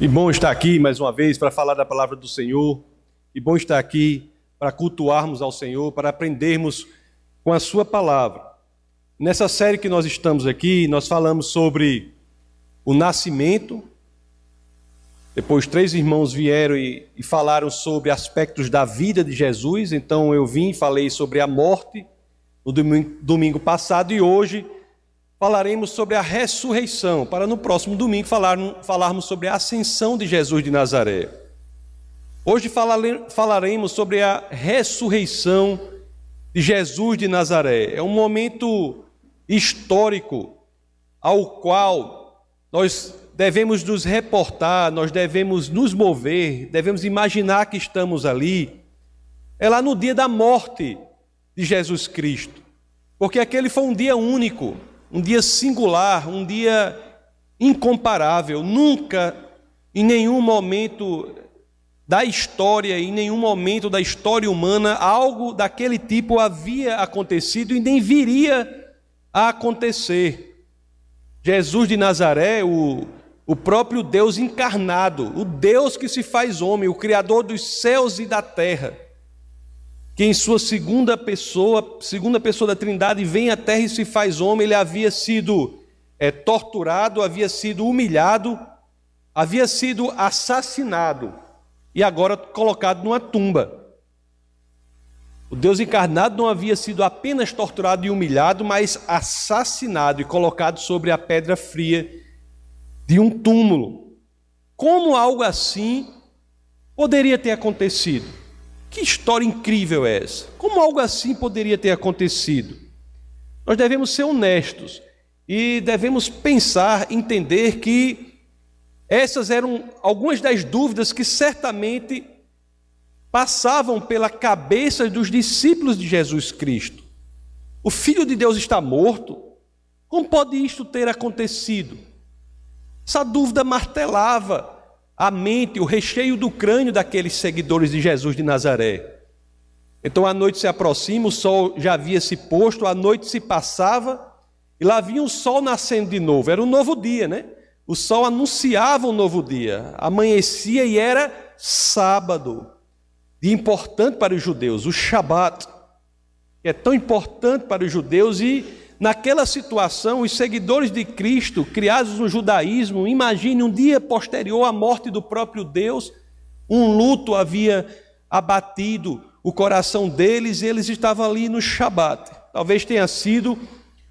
E bom estar aqui mais uma vez para falar da palavra do Senhor. E bom estar aqui para cultuarmos ao Senhor, para aprendermos com a Sua palavra. Nessa série que nós estamos aqui, nós falamos sobre o nascimento. Depois, três irmãos vieram e, e falaram sobre aspectos da vida de Jesus. Então, eu vim e falei sobre a morte no domingo, domingo passado e hoje falaremos sobre a ressurreição, para no próximo domingo falarmos sobre a ascensão de Jesus de Nazaré. Hoje falaremos sobre a ressurreição de Jesus de Nazaré. É um momento histórico ao qual nós devemos nos reportar, nós devemos nos mover, devemos imaginar que estamos ali. É lá no dia da morte de Jesus Cristo, porque aquele foi um dia único um dia singular, um dia incomparável. Nunca, em nenhum momento da história, em nenhum momento da história humana, algo daquele tipo havia acontecido e nem viria a acontecer. Jesus de Nazaré, o, o próprio Deus encarnado, o Deus que se faz homem, o Criador dos céus e da terra, que em sua segunda pessoa, segunda pessoa da Trindade, vem à terra e se faz homem, ele havia sido é, torturado, havia sido humilhado, havia sido assassinado e agora colocado numa tumba. O Deus encarnado não havia sido apenas torturado e humilhado, mas assassinado e colocado sobre a pedra fria de um túmulo. Como algo assim poderia ter acontecido? Que história incrível é essa? Como algo assim poderia ter acontecido? Nós devemos ser honestos e devemos pensar, entender que essas eram algumas das dúvidas que certamente passavam pela cabeça dos discípulos de Jesus Cristo. O Filho de Deus está morto? Como pode isto ter acontecido? Essa dúvida martelava a mente, o recheio do crânio daqueles seguidores de Jesus de Nazaré. Então a noite se aproxima, o sol já havia se posto, a noite se passava e lá vinha o sol nascendo de novo. Era um novo dia, né? O sol anunciava um novo dia. Amanhecia e era sábado. Dia importante para os judeus, o Shabat, que é tão importante para os judeus e Naquela situação, os seguidores de Cristo, criados no judaísmo, imagine um dia posterior à morte do próprio Deus, um luto havia abatido o coração deles e eles estavam ali no Shabat. Talvez tenha sido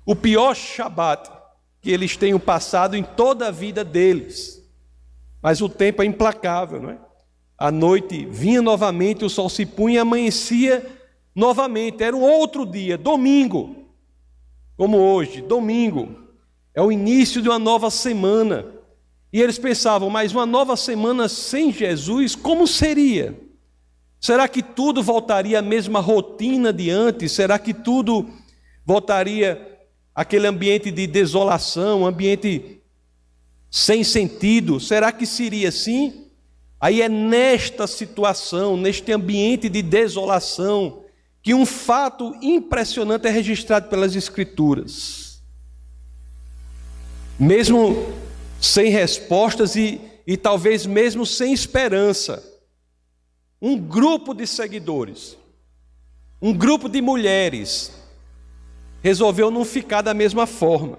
o pior Shabat que eles tenham passado em toda a vida deles. Mas o tempo é implacável, não é? A noite vinha novamente, o sol se punha e amanhecia novamente. Era um outro dia, domingo como hoje, domingo, é o início de uma nova semana. E eles pensavam, mas uma nova semana sem Jesus, como seria? Será que tudo voltaria à mesma rotina de antes? Será que tudo voltaria àquele ambiente de desolação, ambiente sem sentido? Será que seria assim? Aí é nesta situação, neste ambiente de desolação, que um fato impressionante é registrado pelas Escrituras. Mesmo sem respostas e, e talvez mesmo sem esperança, um grupo de seguidores, um grupo de mulheres, resolveu não ficar da mesma forma.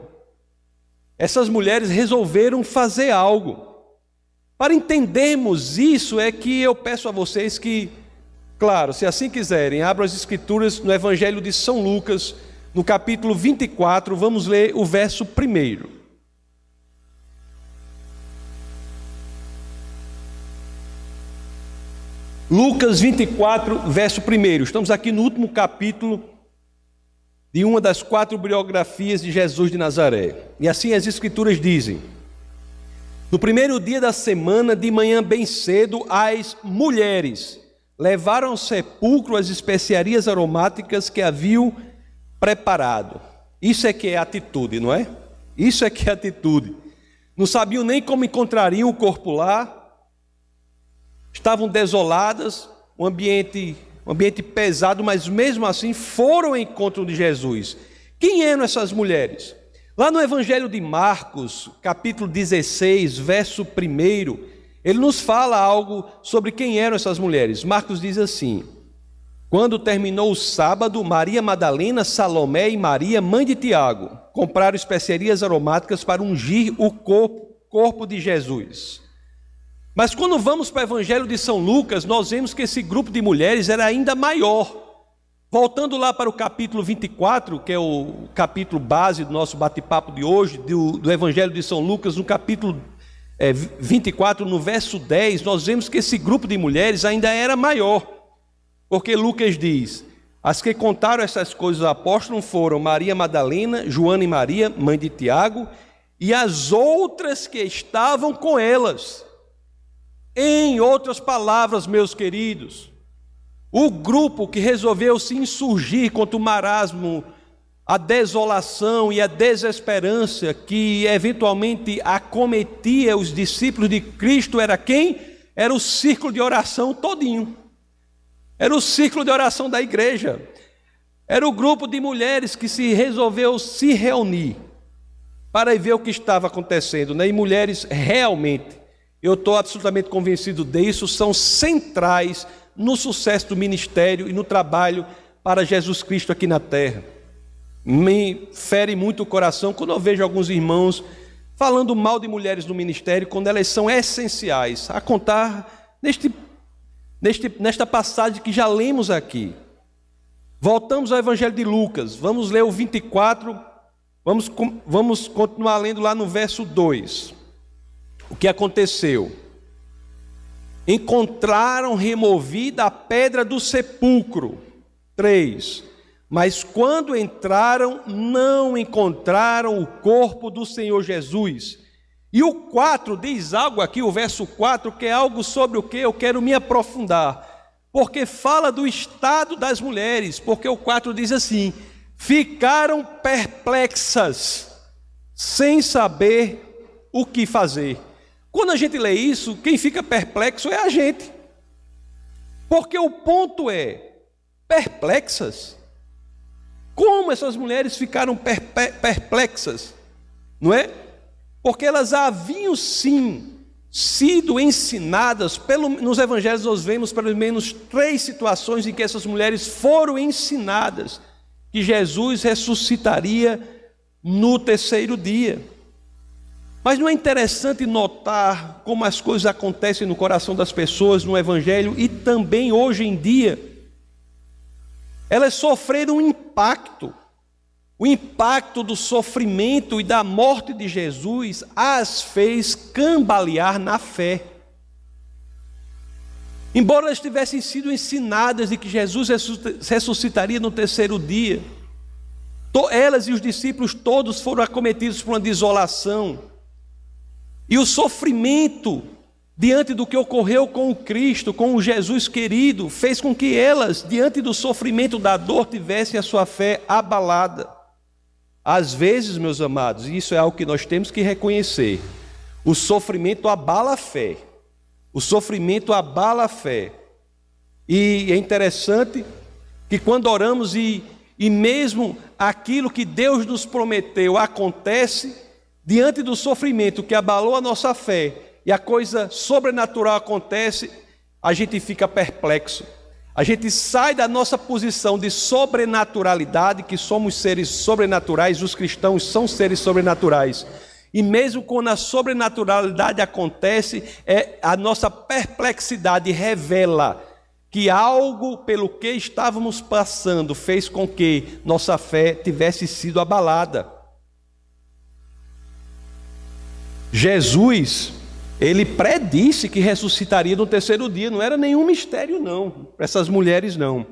Essas mulheres resolveram fazer algo. Para entendermos isso, é que eu peço a vocês que Claro, se assim quiserem, abram as Escrituras no Evangelho de São Lucas, no capítulo 24, vamos ler o verso primeiro. Lucas 24, verso 1. Estamos aqui no último capítulo de uma das quatro biografias de Jesus de Nazaré. E assim as Escrituras dizem: No primeiro dia da semana, de manhã bem cedo, as mulheres levaram ao sepulcro as especiarias aromáticas que haviam preparado. Isso é que é atitude, não é? Isso é que é atitude. Não sabiam nem como encontrariam o corpo lá. Estavam desoladas, um ambiente, um ambiente pesado, mas mesmo assim foram ao encontro de Jesus. Quem eram essas mulheres? Lá no Evangelho de Marcos, capítulo 16, verso 1, ele nos fala algo sobre quem eram essas mulheres. Marcos diz assim: Quando terminou o sábado, Maria Madalena, Salomé e Maria, mãe de Tiago, compraram especiarias aromáticas para ungir o corpo, corpo de Jesus. Mas quando vamos para o Evangelho de São Lucas, nós vemos que esse grupo de mulheres era ainda maior. Voltando lá para o capítulo 24, que é o capítulo base do nosso bate-papo de hoje, do, do, Evangelho de São Lucas, no capítulo é, 24, no verso 10, nós vemos que esse grupo de mulheres ainda era maior. Porque Lucas diz: As que contaram essas coisas ao apóstolo foram Maria Madalena, Joana e Maria, mãe de Tiago, e as outras que estavam com elas. Em outras palavras, meus queridos, o grupo que resolveu se insurgir contra o marasmo, a desolação e a desesperança que eventualmente acometia os discípulos de Cristo era quem? Era o círculo de oração todinho. Era o círculo de oração da igreja. Era o grupo de mulheres que se resolveu se reunir para ver o que estava acontecendo, né? E mulheres realmente eu estou absolutamente convencido disso, são centrais no sucesso do ministério e no trabalho para Jesus Cristo aqui na terra. Me fere muito o coração quando eu vejo alguns irmãos falando mal de mulheres no ministério, quando elas são essenciais, a contar neste, neste, nesta passagem que já lemos aqui. Voltamos ao Evangelho de Lucas, vamos ler o 24, vamos, vamos continuar lendo lá no verso 2. O que aconteceu? Encontraram removida a pedra do sepulcro. Três. Mas quando entraram, não encontraram o corpo do Senhor Jesus. E o 4 diz algo aqui, o verso 4, que é algo sobre o que eu quero me aprofundar. Porque fala do estado das mulheres. Porque o 4 diz assim: ficaram perplexas, sem saber o que fazer. Quando a gente lê isso, quem fica perplexo é a gente. Porque o ponto é: perplexas. Como essas mulheres ficaram perplexas? Não é? Porque elas haviam sim sido ensinadas, pelo, nos evangelhos nós vemos pelo menos três situações em que essas mulheres foram ensinadas que Jesus ressuscitaria no terceiro dia. Mas não é interessante notar como as coisas acontecem no coração das pessoas no Evangelho e também hoje em dia? Elas sofreram um impacto. O impacto do sofrimento e da morte de Jesus as fez cambalear na fé. Embora elas tivessem sido ensinadas de que Jesus ressuscitaria no terceiro dia, elas e os discípulos todos foram acometidos por uma desolação e o sofrimento diante do que ocorreu com o Cristo, com o Jesus querido, fez com que elas, diante do sofrimento da dor, tivessem a sua fé abalada. Às vezes, meus amados, e isso é algo que nós temos que reconhecer, o sofrimento abala a fé. O sofrimento abala a fé. E é interessante que quando oramos e, e mesmo aquilo que Deus nos prometeu acontece, diante do sofrimento que abalou a nossa fé e a coisa sobrenatural acontece, a gente fica perplexo. A gente sai da nossa posição de sobrenaturalidade, que somos seres sobrenaturais, os cristãos são seres sobrenaturais. E mesmo quando a sobrenaturalidade acontece, é, a nossa perplexidade revela que algo pelo que estávamos passando fez com que nossa fé tivesse sido abalada. Jesus, ele predisse que ressuscitaria no terceiro dia, não era nenhum mistério, não, para essas mulheres, não.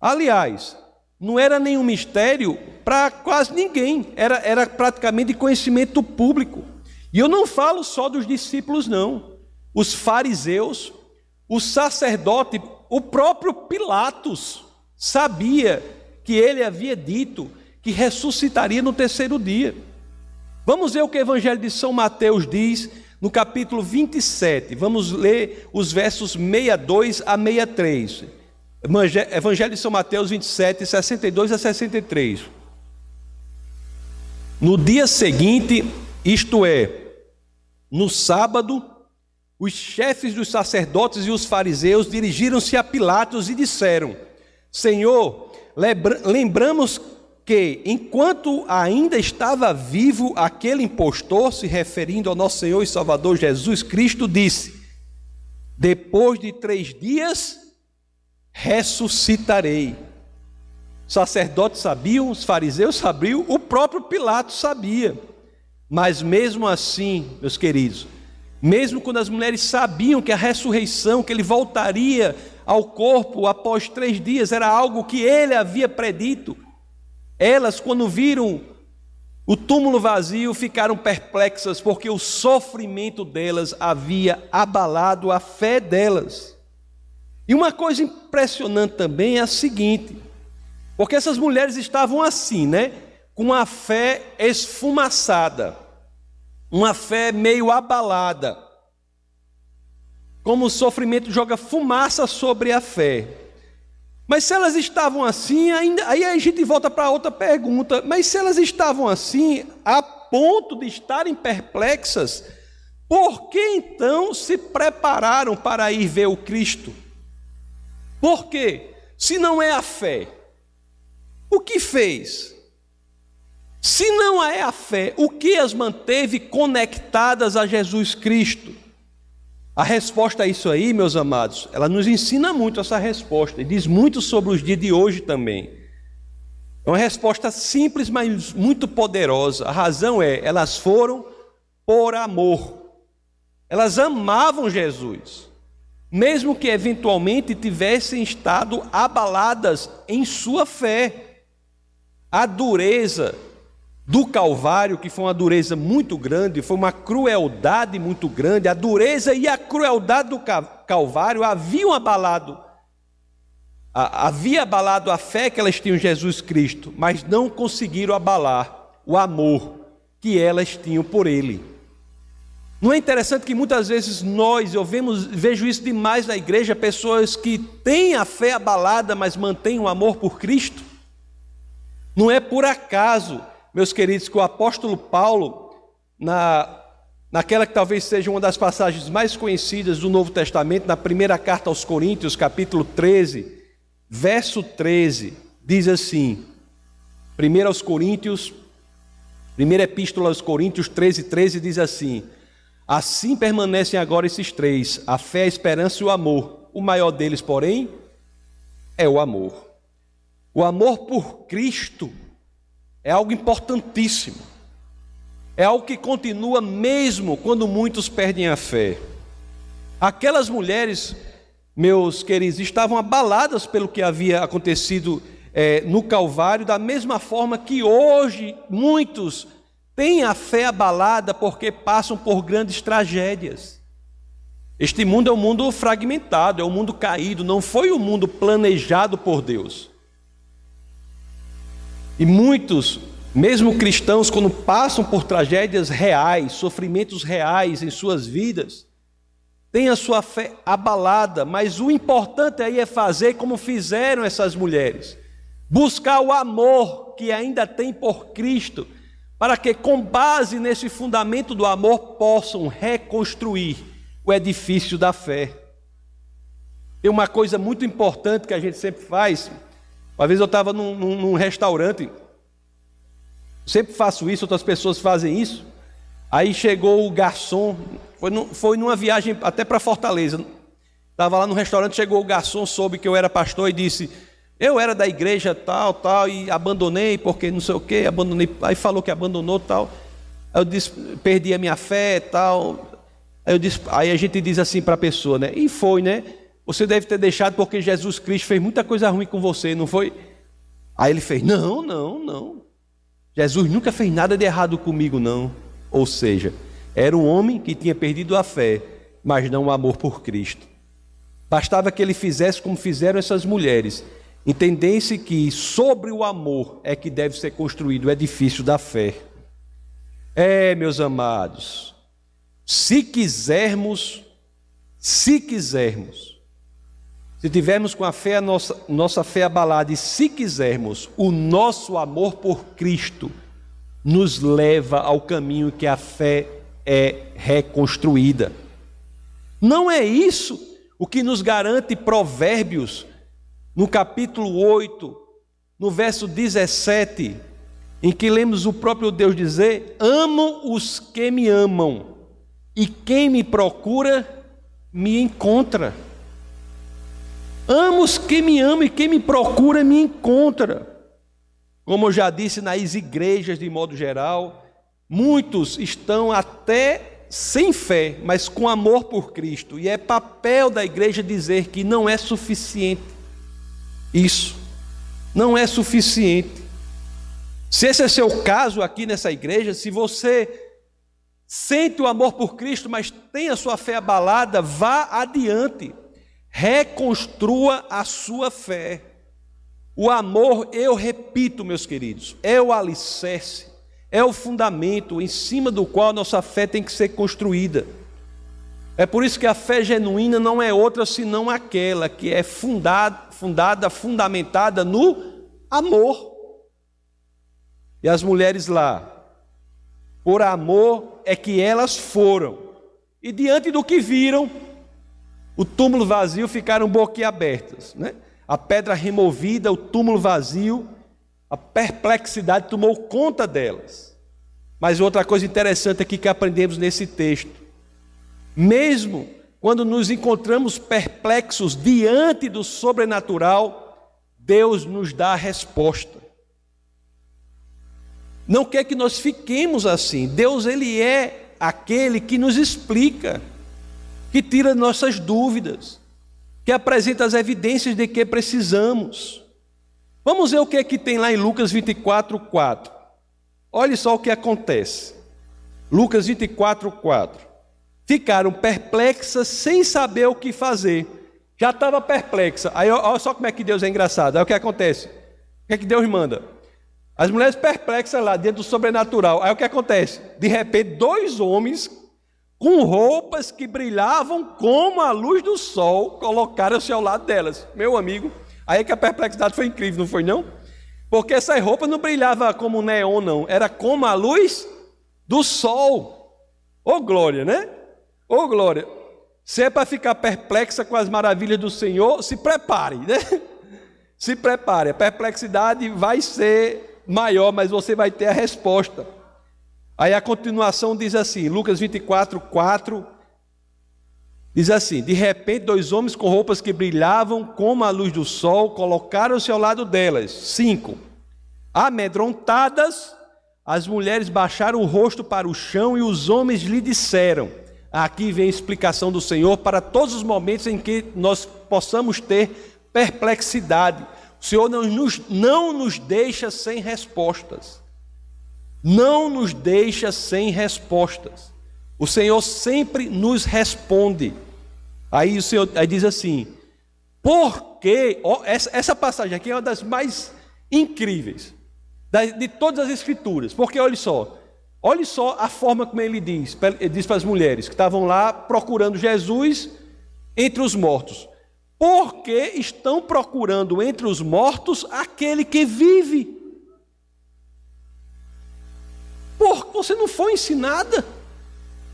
Aliás, não era nenhum mistério para quase ninguém, era, era praticamente conhecimento público. E eu não falo só dos discípulos, não. Os fariseus, o sacerdote, o próprio Pilatos sabia que ele havia dito que ressuscitaria no terceiro dia. Vamos ver o que o Evangelho de São Mateus diz no capítulo 27. Vamos ler os versos 62 a 63. Evangelho de São Mateus 27, 62 a 63. No dia seguinte, isto é, no sábado, os chefes dos sacerdotes e os fariseus dirigiram-se a Pilatos e disseram: Senhor, lembramos que, enquanto ainda estava vivo, aquele impostor, se referindo ao nosso Senhor e Salvador Jesus Cristo, disse: Depois de três dias ressuscitarei. Os sacerdotes sabiam, os fariseus sabiam, o próprio Pilatos sabia. Mas mesmo assim, meus queridos, mesmo quando as mulheres sabiam que a ressurreição, que ele voltaria ao corpo após três dias, era algo que ele havia predito, elas, quando viram o túmulo vazio, ficaram perplexas, porque o sofrimento delas havia abalado a fé delas. E uma coisa impressionante também é a seguinte: porque essas mulheres estavam assim, né? Com a fé esfumaçada, uma fé meio abalada. Como o sofrimento joga fumaça sobre a fé. Mas se elas estavam assim, ainda, aí a gente volta para outra pergunta. Mas se elas estavam assim, a ponto de estarem perplexas, por que então se prepararam para ir ver o Cristo? Por quê? Se não é a fé, o que fez? Se não é a fé, o que as manteve conectadas a Jesus Cristo? A resposta a isso aí, meus amados, ela nos ensina muito essa resposta e diz muito sobre os dias de hoje também. É uma resposta simples, mas muito poderosa. A razão é, elas foram por amor. Elas amavam Jesus, mesmo que eventualmente tivessem estado abaladas em sua fé. A dureza do Calvário, que foi uma dureza muito grande, foi uma crueldade muito grande, a dureza e a crueldade do Calvário haviam abalado, havia abalado a fé que elas tinham em Jesus Cristo, mas não conseguiram abalar o amor que elas tinham por Ele. Não é interessante que muitas vezes nós, eu vemos, vejo isso demais na igreja, pessoas que têm a fé abalada, mas mantêm o amor por Cristo? Não é por acaso, meus queridos, que o apóstolo Paulo, na, naquela que talvez seja uma das passagens mais conhecidas do Novo Testamento, na primeira carta aos Coríntios, capítulo 13, verso 13, diz assim: 1 aos Coríntios, primeira epístola aos Coríntios 13, 13 diz assim: Assim permanecem agora esses três: a fé, a esperança e o amor. O maior deles, porém, é o amor. O amor por Cristo é algo importantíssimo. É algo que continua mesmo quando muitos perdem a fé. Aquelas mulheres, meus queridos, estavam abaladas pelo que havia acontecido é, no Calvário, da mesma forma que hoje muitos têm a fé abalada porque passam por grandes tragédias. Este mundo é um mundo fragmentado, é um mundo caído, não foi o um mundo planejado por Deus. E muitos, mesmo cristãos, quando passam por tragédias reais, sofrimentos reais em suas vidas, têm a sua fé abalada, mas o importante aí é fazer como fizeram essas mulheres: buscar o amor que ainda tem por Cristo, para que, com base nesse fundamento do amor, possam reconstruir o edifício da fé. Tem uma coisa muito importante que a gente sempre faz, uma vez eu estava num, num, num restaurante, sempre faço isso, outras pessoas fazem isso. Aí chegou o garçom, foi, foi numa viagem até para Fortaleza. Estava lá no restaurante, chegou o garçom, soube que eu era pastor e disse: Eu era da igreja tal, tal, e abandonei porque não sei o que, abandonei. Aí falou que abandonou tal. Aí eu disse: Perdi a minha fé tal. Aí, eu disse, aí a gente diz assim para a pessoa, né? E foi, né? Você deve ter deixado porque Jesus Cristo fez muita coisa ruim com você, não foi? Aí ele fez: Não, não, não. Jesus nunca fez nada de errado comigo, não. Ou seja, era um homem que tinha perdido a fé, mas não o amor por Cristo. Bastava que ele fizesse como fizeram essas mulheres, entendesse que sobre o amor é que deve ser construído o edifício da fé. É, meus amados, se quisermos, se quisermos, se tivermos com a fé a nossa, nossa fé abalada e se quisermos, o nosso amor por Cristo nos leva ao caminho que a fé é reconstruída. Não é isso o que nos garante Provérbios, no capítulo 8, no verso 17, em que lemos o próprio Deus dizer: Amo os que me amam, e quem me procura, me encontra. Amo os que me amam, e quem me procura, me encontra. Como eu já disse nas igrejas de modo geral, muitos estão até sem fé, mas com amor por Cristo, e é papel da igreja dizer que não é suficiente. Isso não é suficiente. Se esse é seu caso aqui nessa igreja, se você sente o amor por Cristo, mas tem a sua fé abalada, vá adiante, reconstrua a sua fé. O amor, eu repito, meus queridos, é o alicerce, é o fundamento em cima do qual nossa fé tem que ser construída. É por isso que a fé genuína não é outra senão aquela que é fundada, fundada fundamentada no amor. E as mulheres lá, por amor é que elas foram. E diante do que viram, o túmulo vazio ficaram boquiabertas. Né? A pedra removida, o túmulo vazio, a perplexidade tomou conta delas. Mas outra coisa interessante aqui que aprendemos nesse texto: mesmo quando nos encontramos perplexos diante do sobrenatural, Deus nos dá a resposta não quer que nós fiquemos assim. Deus, Ele é aquele que nos explica, que tira nossas dúvidas, que apresenta as evidências de que precisamos. Vamos ver o que é que tem lá em Lucas 24, 4. Olhe só o que acontece. Lucas 24, 4. Ficaram perplexas sem saber o que fazer. Já estava perplexa. Aí olha só como é que Deus é engraçado. Aí o que acontece? O que é que Deus manda? As mulheres perplexas lá, dentro do sobrenatural. Aí o que acontece? De repente, dois homens com roupas que brilhavam como a luz do sol colocaram-se ao lado delas. Meu amigo, aí é que a perplexidade foi incrível, não foi não? Porque essas roupas não brilhavam como neon, não. Era como a luz do sol. Ô oh, glória, né? Ô oh, glória. Se é para ficar perplexa com as maravilhas do Senhor, se prepare, né? Se prepare. A perplexidade vai ser maior, mas você vai ter a resposta. Aí a continuação diz assim, Lucas 24, 4, diz assim: De repente, dois homens com roupas que brilhavam como a luz do sol colocaram-se ao lado delas. 5. Amedrontadas, as mulheres baixaram o rosto para o chão e os homens lhe disseram: Aqui vem a explicação do Senhor para todos os momentos em que nós possamos ter perplexidade o Senhor não nos, não nos deixa sem respostas. Não nos deixa sem respostas. O Senhor sempre nos responde. Aí o Senhor aí diz assim: porque essa, essa passagem aqui é uma das mais incríveis de todas as escrituras. Porque olha só, olha só a forma como ele diz, ele diz para as mulheres que estavam lá procurando Jesus entre os mortos porque estão procurando entre os mortos aquele que vive. Porque você não foi ensinada.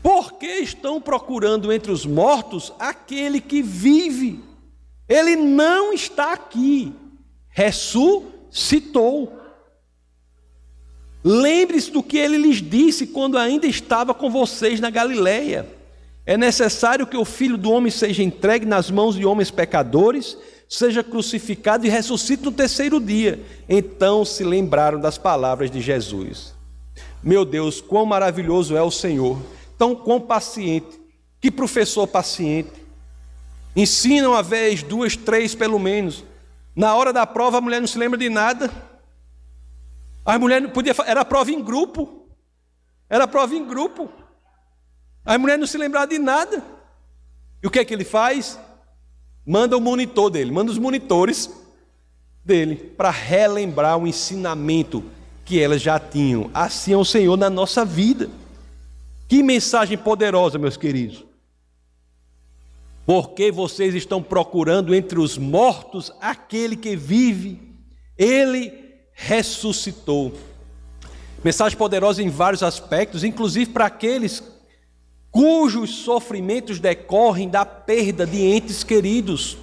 Porque estão procurando entre os mortos aquele que vive. Ele não está aqui. Ressuscitou. Lembre-se do que ele lhes disse quando ainda estava com vocês na Galileia. É necessário que o filho do homem seja entregue nas mãos de homens pecadores, seja crucificado e ressuscite no terceiro dia. Então se lembraram das palavras de Jesus. Meu Deus, quão maravilhoso é o Senhor, tão quão paciente, que professor paciente. Ensina uma vez, duas, três pelo menos. Na hora da prova a mulher não se lembra de nada. A mulher não podia, era prova em grupo. Era prova em grupo. A mulher não se lembrar de nada. E o que é que ele faz? Manda o monitor dele, manda os monitores dele para relembrar o ensinamento que elas já tinham. Assim é o Senhor na nossa vida. Que mensagem poderosa, meus queridos. Porque vocês estão procurando entre os mortos aquele que vive, ele ressuscitou. Mensagem poderosa em vários aspectos, inclusive para aqueles cujos sofrimentos decorrem da perda de entes queridos,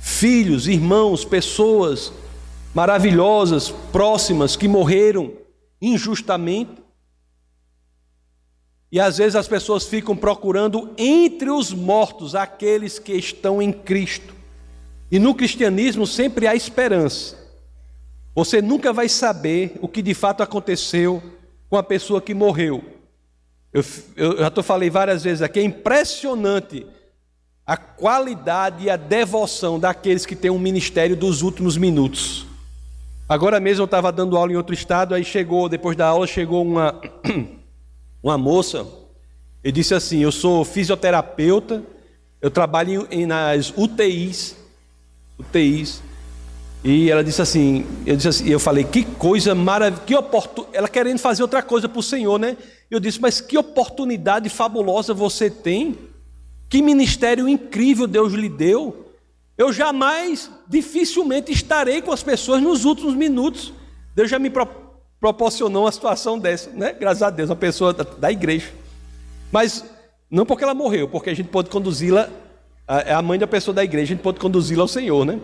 filhos, irmãos, pessoas maravilhosas, próximas, que morreram injustamente. E às vezes as pessoas ficam procurando entre os mortos aqueles que estão em Cristo. E no cristianismo sempre há esperança. Você nunca vai saber o que de fato aconteceu com a pessoa que morreu. Eu, eu já tô falei várias vezes aqui, é impressionante a qualidade e a devoção daqueles que têm um ministério dos últimos minutos. Agora mesmo eu estava dando aula em outro estado, aí chegou, depois da aula, chegou uma, uma moça e disse assim: Eu sou fisioterapeuta, eu trabalho em, nas UTIs, UTIs. E ela disse assim, eu disse assim, eu falei, que coisa maravilhosa, que oportunidade, ela querendo fazer outra coisa para o Senhor, né? Eu disse, mas que oportunidade fabulosa você tem, que ministério incrível Deus lhe deu. Eu jamais, dificilmente estarei com as pessoas nos últimos minutos. Deus já me pro, proporcionou uma situação dessa, né? Graças a Deus, uma pessoa da, da igreja. Mas não porque ela morreu, porque a gente pode conduzi-la, é a mãe da pessoa da igreja, a gente pode conduzi-la ao Senhor, né?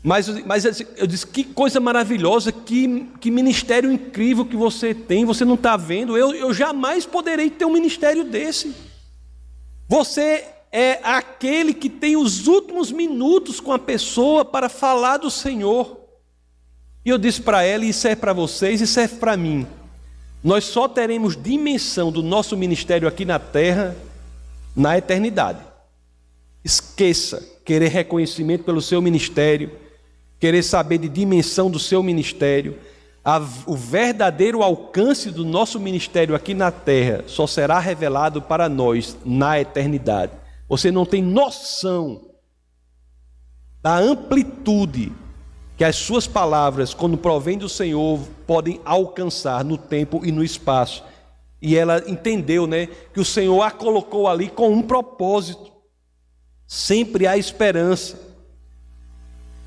Mas, mas eu disse, que coisa maravilhosa, que, que ministério incrível que você tem, você não está vendo. Eu, eu jamais poderei ter um ministério desse. Você é aquele que tem os últimos minutos com a pessoa para falar do Senhor. E eu disse para ela, e isso é para vocês, isso é para mim. Nós só teremos dimensão do nosso ministério aqui na terra na eternidade. Esqueça querer reconhecimento pelo seu ministério, querer saber de dimensão do seu ministério. A, o verdadeiro alcance do nosso ministério aqui na terra só será revelado para nós na eternidade. Você não tem noção da amplitude que as suas palavras, quando provém do Senhor, podem alcançar no tempo e no espaço. E ela entendeu, né, que o Senhor a colocou ali com um propósito. Sempre há esperança.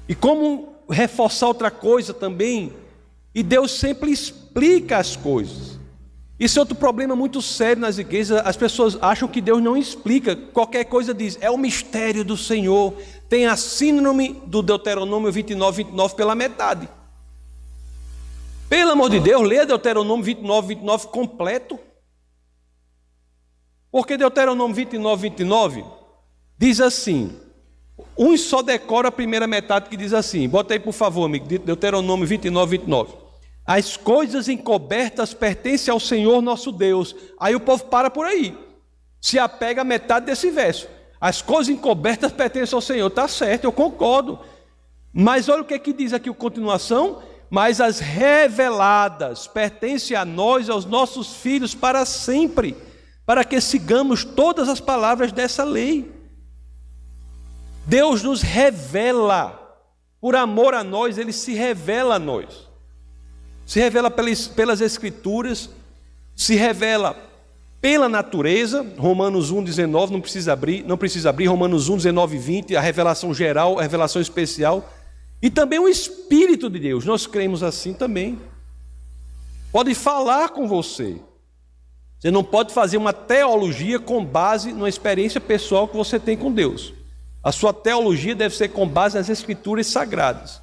E como reforçar outra coisa também, e Deus sempre explica as coisas. Isso é outro problema muito sério nas igrejas. As pessoas acham que Deus não explica. Qualquer coisa diz, é o mistério do Senhor. Tem a síndrome do Deuteronômio 29, 29 pela metade. Pelo amor de Deus, leia Deuteronômio 29, 29 completo. Porque Deuteronômio 29, 29 diz assim: uns só decora a primeira metade que diz assim. Bota aí, por favor, amigo, Deuteronômio 29, 29. As coisas encobertas pertencem ao Senhor nosso Deus. Aí o povo para por aí. Se apega a metade desse verso. As coisas encobertas pertencem ao Senhor. Está certo, eu concordo. Mas olha o que, é que diz aqui a continuação. Mas as reveladas pertencem a nós, aos nossos filhos, para sempre, para que sigamos todas as palavras dessa lei. Deus nos revela, por amor a nós, Ele se revela a nós se revela pelas, pelas Escrituras, se revela pela natureza, Romanos 1, 19, não precisa abrir, não precisa abrir, Romanos 1, 19 e 20, a revelação geral, a revelação especial, e também o Espírito de Deus, nós cremos assim também. Pode falar com você. Você não pode fazer uma teologia com base numa experiência pessoal que você tem com Deus. A sua teologia deve ser com base nas Escrituras sagradas.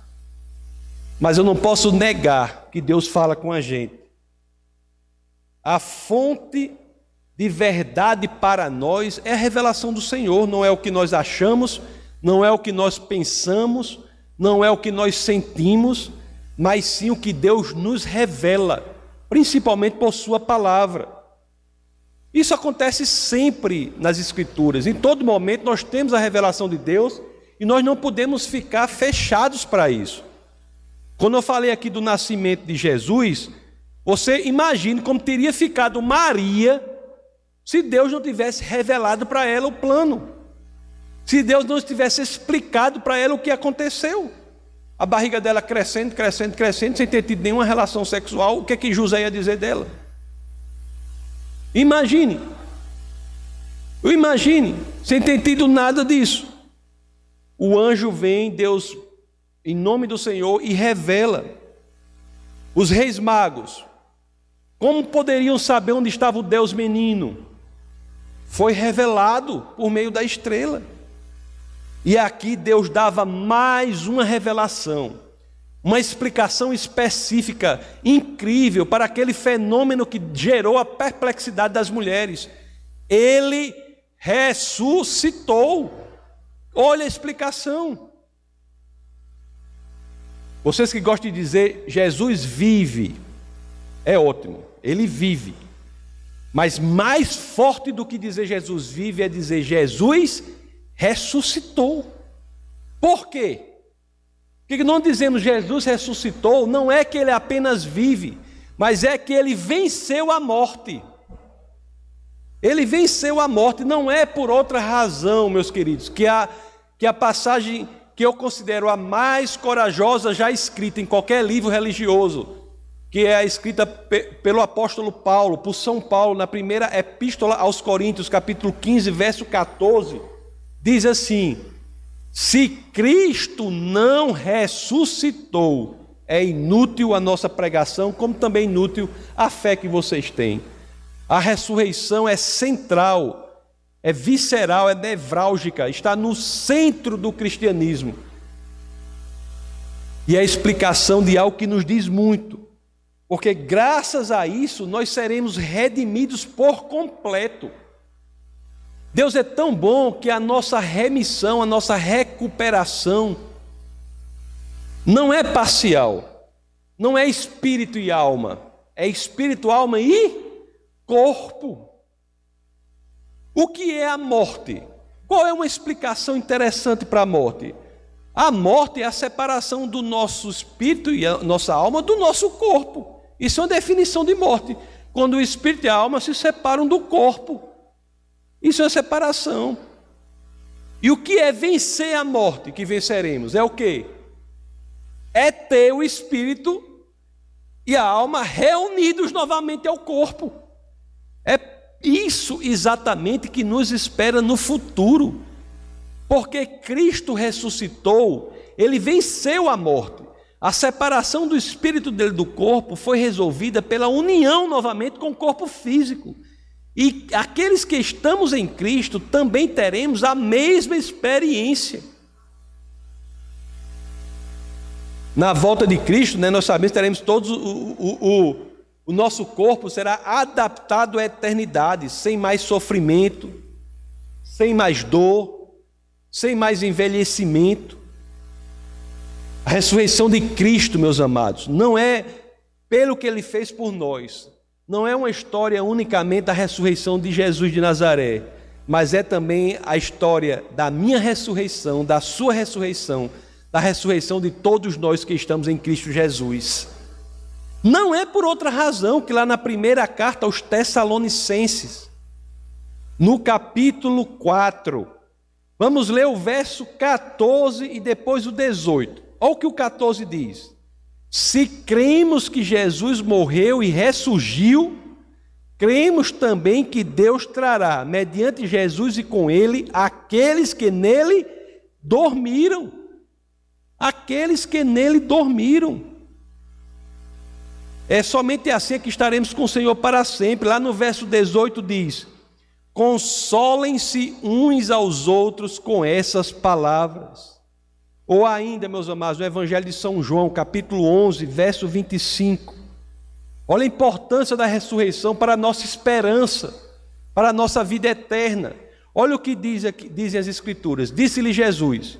Mas eu não posso negar que Deus fala com a gente. A fonte de verdade para nós é a revelação do Senhor, não é o que nós achamos, não é o que nós pensamos, não é o que nós sentimos, mas sim o que Deus nos revela, principalmente por Sua palavra. Isso acontece sempre nas Escrituras, em todo momento nós temos a revelação de Deus e nós não podemos ficar fechados para isso. Quando eu falei aqui do nascimento de Jesus, você imagine como teria ficado Maria se Deus não tivesse revelado para ela o plano. Se Deus não tivesse explicado para ela o que aconteceu. A barriga dela crescendo, crescendo, crescendo, sem ter tido nenhuma relação sexual, o que é que José ia dizer dela? Imagine. Imagine, sem ter tido nada disso. O anjo vem, Deus em nome do Senhor e revela. Os reis magos, Como poderiam saber onde estava o Deus menino? Foi revelado por meio da estrela. E aqui Deus dava mais uma revelação, uma explicação específica, incrível, para aquele fenômeno que gerou a perplexidade das mulheres. Ele ressuscitou. Olha a explicação. Vocês que gostam de dizer Jesus vive, é ótimo, ele vive. Mas mais forte do que dizer Jesus vive é dizer Jesus ressuscitou. Por quê? Porque não dizemos Jesus ressuscitou, não é que ele apenas vive, mas é que ele venceu a morte. Ele venceu a morte, não é por outra razão, meus queridos, que a, que a passagem que eu considero a mais corajosa já escrita em qualquer livro religioso, que é a escrita pelo apóstolo Paulo, por São Paulo, na primeira epístola aos Coríntios, capítulo 15, verso 14, diz assim: Se Cristo não ressuscitou, é inútil a nossa pregação, como também inútil a fé que vocês têm. A ressurreição é central, é visceral, é nevrálgica, está no centro do cristianismo. E é a explicação de algo que nos diz muito, porque graças a isso nós seremos redimidos por completo. Deus é tão bom que a nossa remissão, a nossa recuperação, não é parcial, não é espírito e alma, é espírito, alma e corpo. O que é a morte? Qual é uma explicação interessante para a morte? A morte é a separação do nosso espírito e nossa alma do nosso corpo. Isso é uma definição de morte. Quando o espírito e a alma se separam do corpo. Isso é separação. E o que é vencer a morte que venceremos? É o que? É ter o espírito e a alma reunidos novamente ao corpo. É isso exatamente que nos espera no futuro. Porque Cristo ressuscitou, ele venceu a morte. A separação do espírito dele do corpo foi resolvida pela união novamente com o corpo físico. E aqueles que estamos em Cristo também teremos a mesma experiência. Na volta de Cristo, né, nós sabemos que teremos todos o, o, o o nosso corpo será adaptado à eternidade, sem mais sofrimento, sem mais dor, sem mais envelhecimento. A ressurreição de Cristo, meus amados, não é pelo que ele fez por nós, não é uma história unicamente da ressurreição de Jesus de Nazaré, mas é também a história da minha ressurreição, da sua ressurreição, da ressurreição de todos nós que estamos em Cristo Jesus. Não é por outra razão que lá na primeira carta aos Tessalonicenses, no capítulo 4, vamos ler o verso 14 e depois o 18. Olha o que o 14 diz: Se cremos que Jesus morreu e ressurgiu, cremos também que Deus trará, mediante Jesus e com ele, aqueles que nele dormiram. Aqueles que nele dormiram. É somente assim que estaremos com o Senhor para sempre. Lá no verso 18 diz: Consolem-se uns aos outros com essas palavras. Ou ainda, meus amados, no Evangelho de São João, capítulo 11, verso 25. Olha a importância da ressurreição para a nossa esperança, para a nossa vida eterna. Olha o que diz aqui, dizem as Escrituras: Disse-lhe Jesus: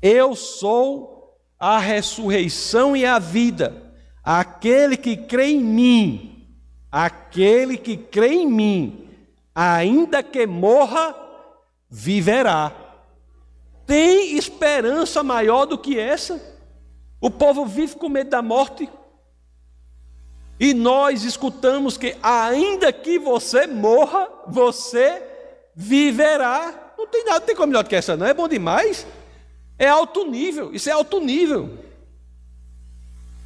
Eu sou a ressurreição e a vida. Aquele que crê em mim, aquele que crê em mim, ainda que morra, viverá. Tem esperança maior do que essa? O povo vive com medo da morte. E nós escutamos que, ainda que você morra, você viverá. Não tem nada, tem como melhor do que essa, não é bom demais. É alto nível, isso é alto nível.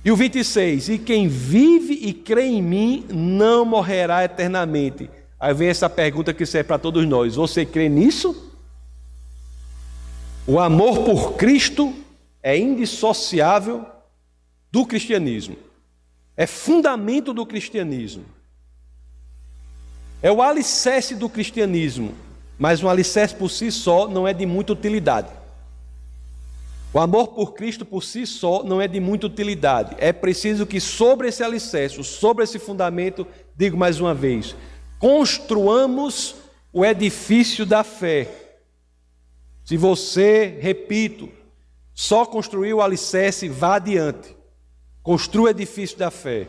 E o 26, e quem vive e crê em mim não morrerá eternamente. Aí vem essa pergunta que serve para todos nós: você crê nisso? O amor por Cristo é indissociável do cristianismo, é fundamento do cristianismo. É o alicerce do cristianismo, mas um alicerce por si só não é de muita utilidade. O amor por Cristo por si só não é de muita utilidade. É preciso que sobre esse alicerce, sobre esse fundamento, digo mais uma vez, construamos o edifício da fé. Se você, repito, só construiu o alicerce, vá adiante. Construa o edifício da fé.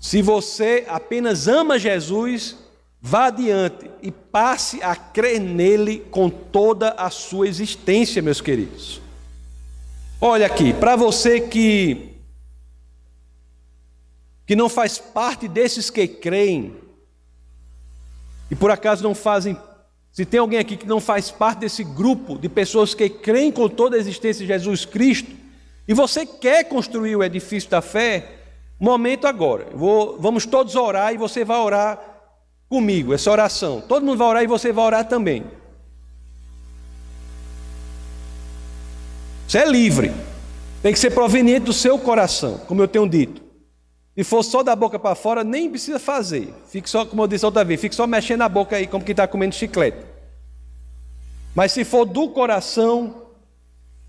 Se você apenas ama Jesus, vá adiante e passe a crer nele com toda a sua existência, meus queridos. Olha aqui, para você que que não faz parte desses que creem e por acaso não fazem, se tem alguém aqui que não faz parte desse grupo de pessoas que creem com toda a existência de Jesus Cristo, e você quer construir o edifício da fé, momento agora. Vou, vamos todos orar e você vai orar comigo, essa oração. Todo mundo vai orar e você vai orar também. Você é livre. Tem que ser proveniente do seu coração, como eu tenho dito. Se for só da boca para fora, nem precisa fazer. Fique só, como eu disse outra vez, fique só mexendo a boca aí, como quem está comendo chiclete. Mas se for do coração,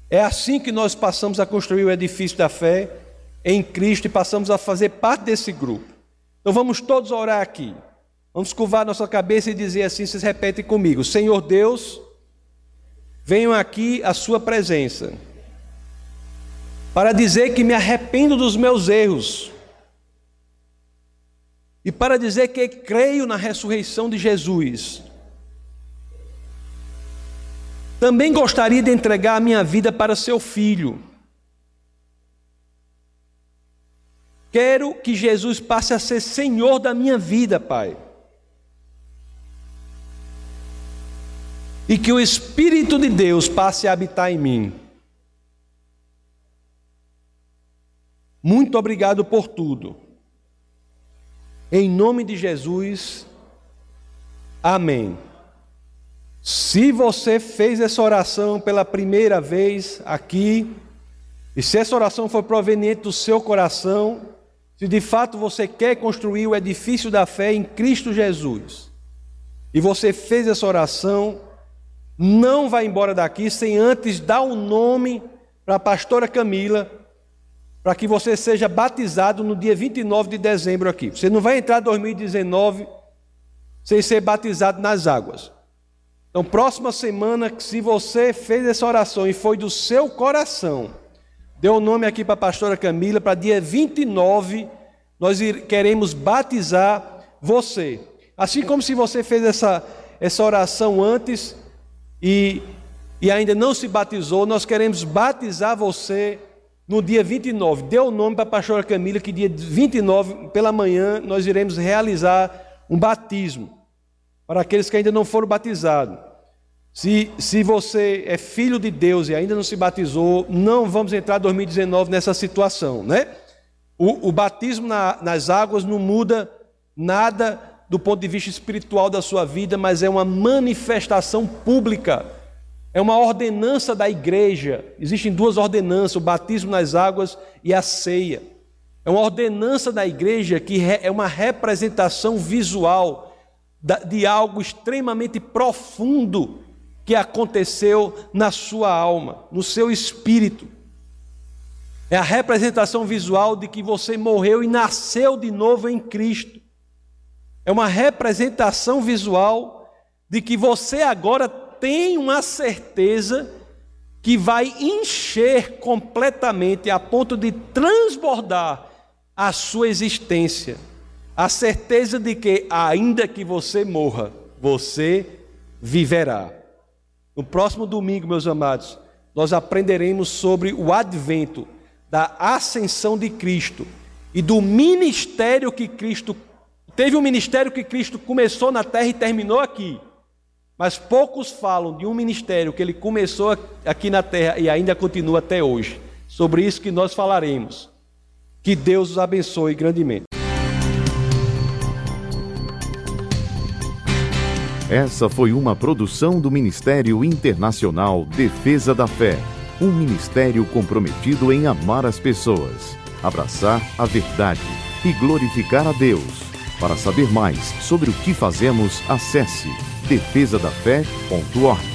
é assim que nós passamos a construir o edifício da fé em Cristo e passamos a fazer parte desse grupo. Então vamos todos orar aqui. Vamos curvar nossa cabeça e dizer assim, vocês repetem comigo: Senhor Deus, venham aqui a sua presença para dizer que me arrependo dos meus erros e para dizer que creio na ressurreição de Jesus. Também gostaria de entregar a minha vida para seu filho. Quero que Jesus passe a ser Senhor da minha vida, Pai. E que o Espírito de Deus passe a habitar em mim. Muito obrigado por tudo. Em nome de Jesus, amém. Se você fez essa oração pela primeira vez aqui, e se essa oração for proveniente do seu coração, se de fato você quer construir o edifício da fé em Cristo Jesus, e você fez essa oração, não vá embora daqui sem antes dar o um nome para a pastora Camila para que você seja batizado no dia 29 de dezembro aqui. Você não vai entrar em 2019 sem ser batizado nas águas. Então, próxima semana, se você fez essa oração e foi do seu coração, deu o nome aqui para a pastora Camila, para dia 29, nós queremos batizar você. Assim como se você fez essa, essa oração antes e, e ainda não se batizou, nós queremos batizar você no dia 29. Deu o nome para a pastora Camila que dia 29, pela manhã, nós iremos realizar um batismo para aqueles que ainda não foram batizados. Se, se você é filho de Deus e ainda não se batizou, não vamos entrar em 2019 nessa situação, né? O, o batismo na, nas águas não muda nada do ponto de vista espiritual da sua vida, mas é uma manifestação pública é uma ordenança da igreja. Existem duas ordenanças: o batismo nas águas e a ceia. É uma ordenança da igreja que é uma representação visual de algo extremamente profundo que aconteceu na sua alma, no seu espírito. É a representação visual de que você morreu e nasceu de novo em Cristo. É uma representação visual de que você agora tem uma certeza que vai encher completamente a ponto de transbordar a sua existência. A certeza de que, ainda que você morra, você viverá. No próximo domingo, meus amados, nós aprenderemos sobre o advento da ascensão de Cristo e do ministério que Cristo teve um ministério que Cristo começou na terra e terminou aqui. Mas poucos falam de um ministério que ele começou aqui na terra e ainda continua até hoje. Sobre isso que nós falaremos. Que Deus os abençoe grandemente. Essa foi uma produção do Ministério Internacional Defesa da Fé, um ministério comprometido em amar as pessoas, abraçar a verdade e glorificar a Deus. Para saber mais sobre o que fazemos, acesse defesadafé.org.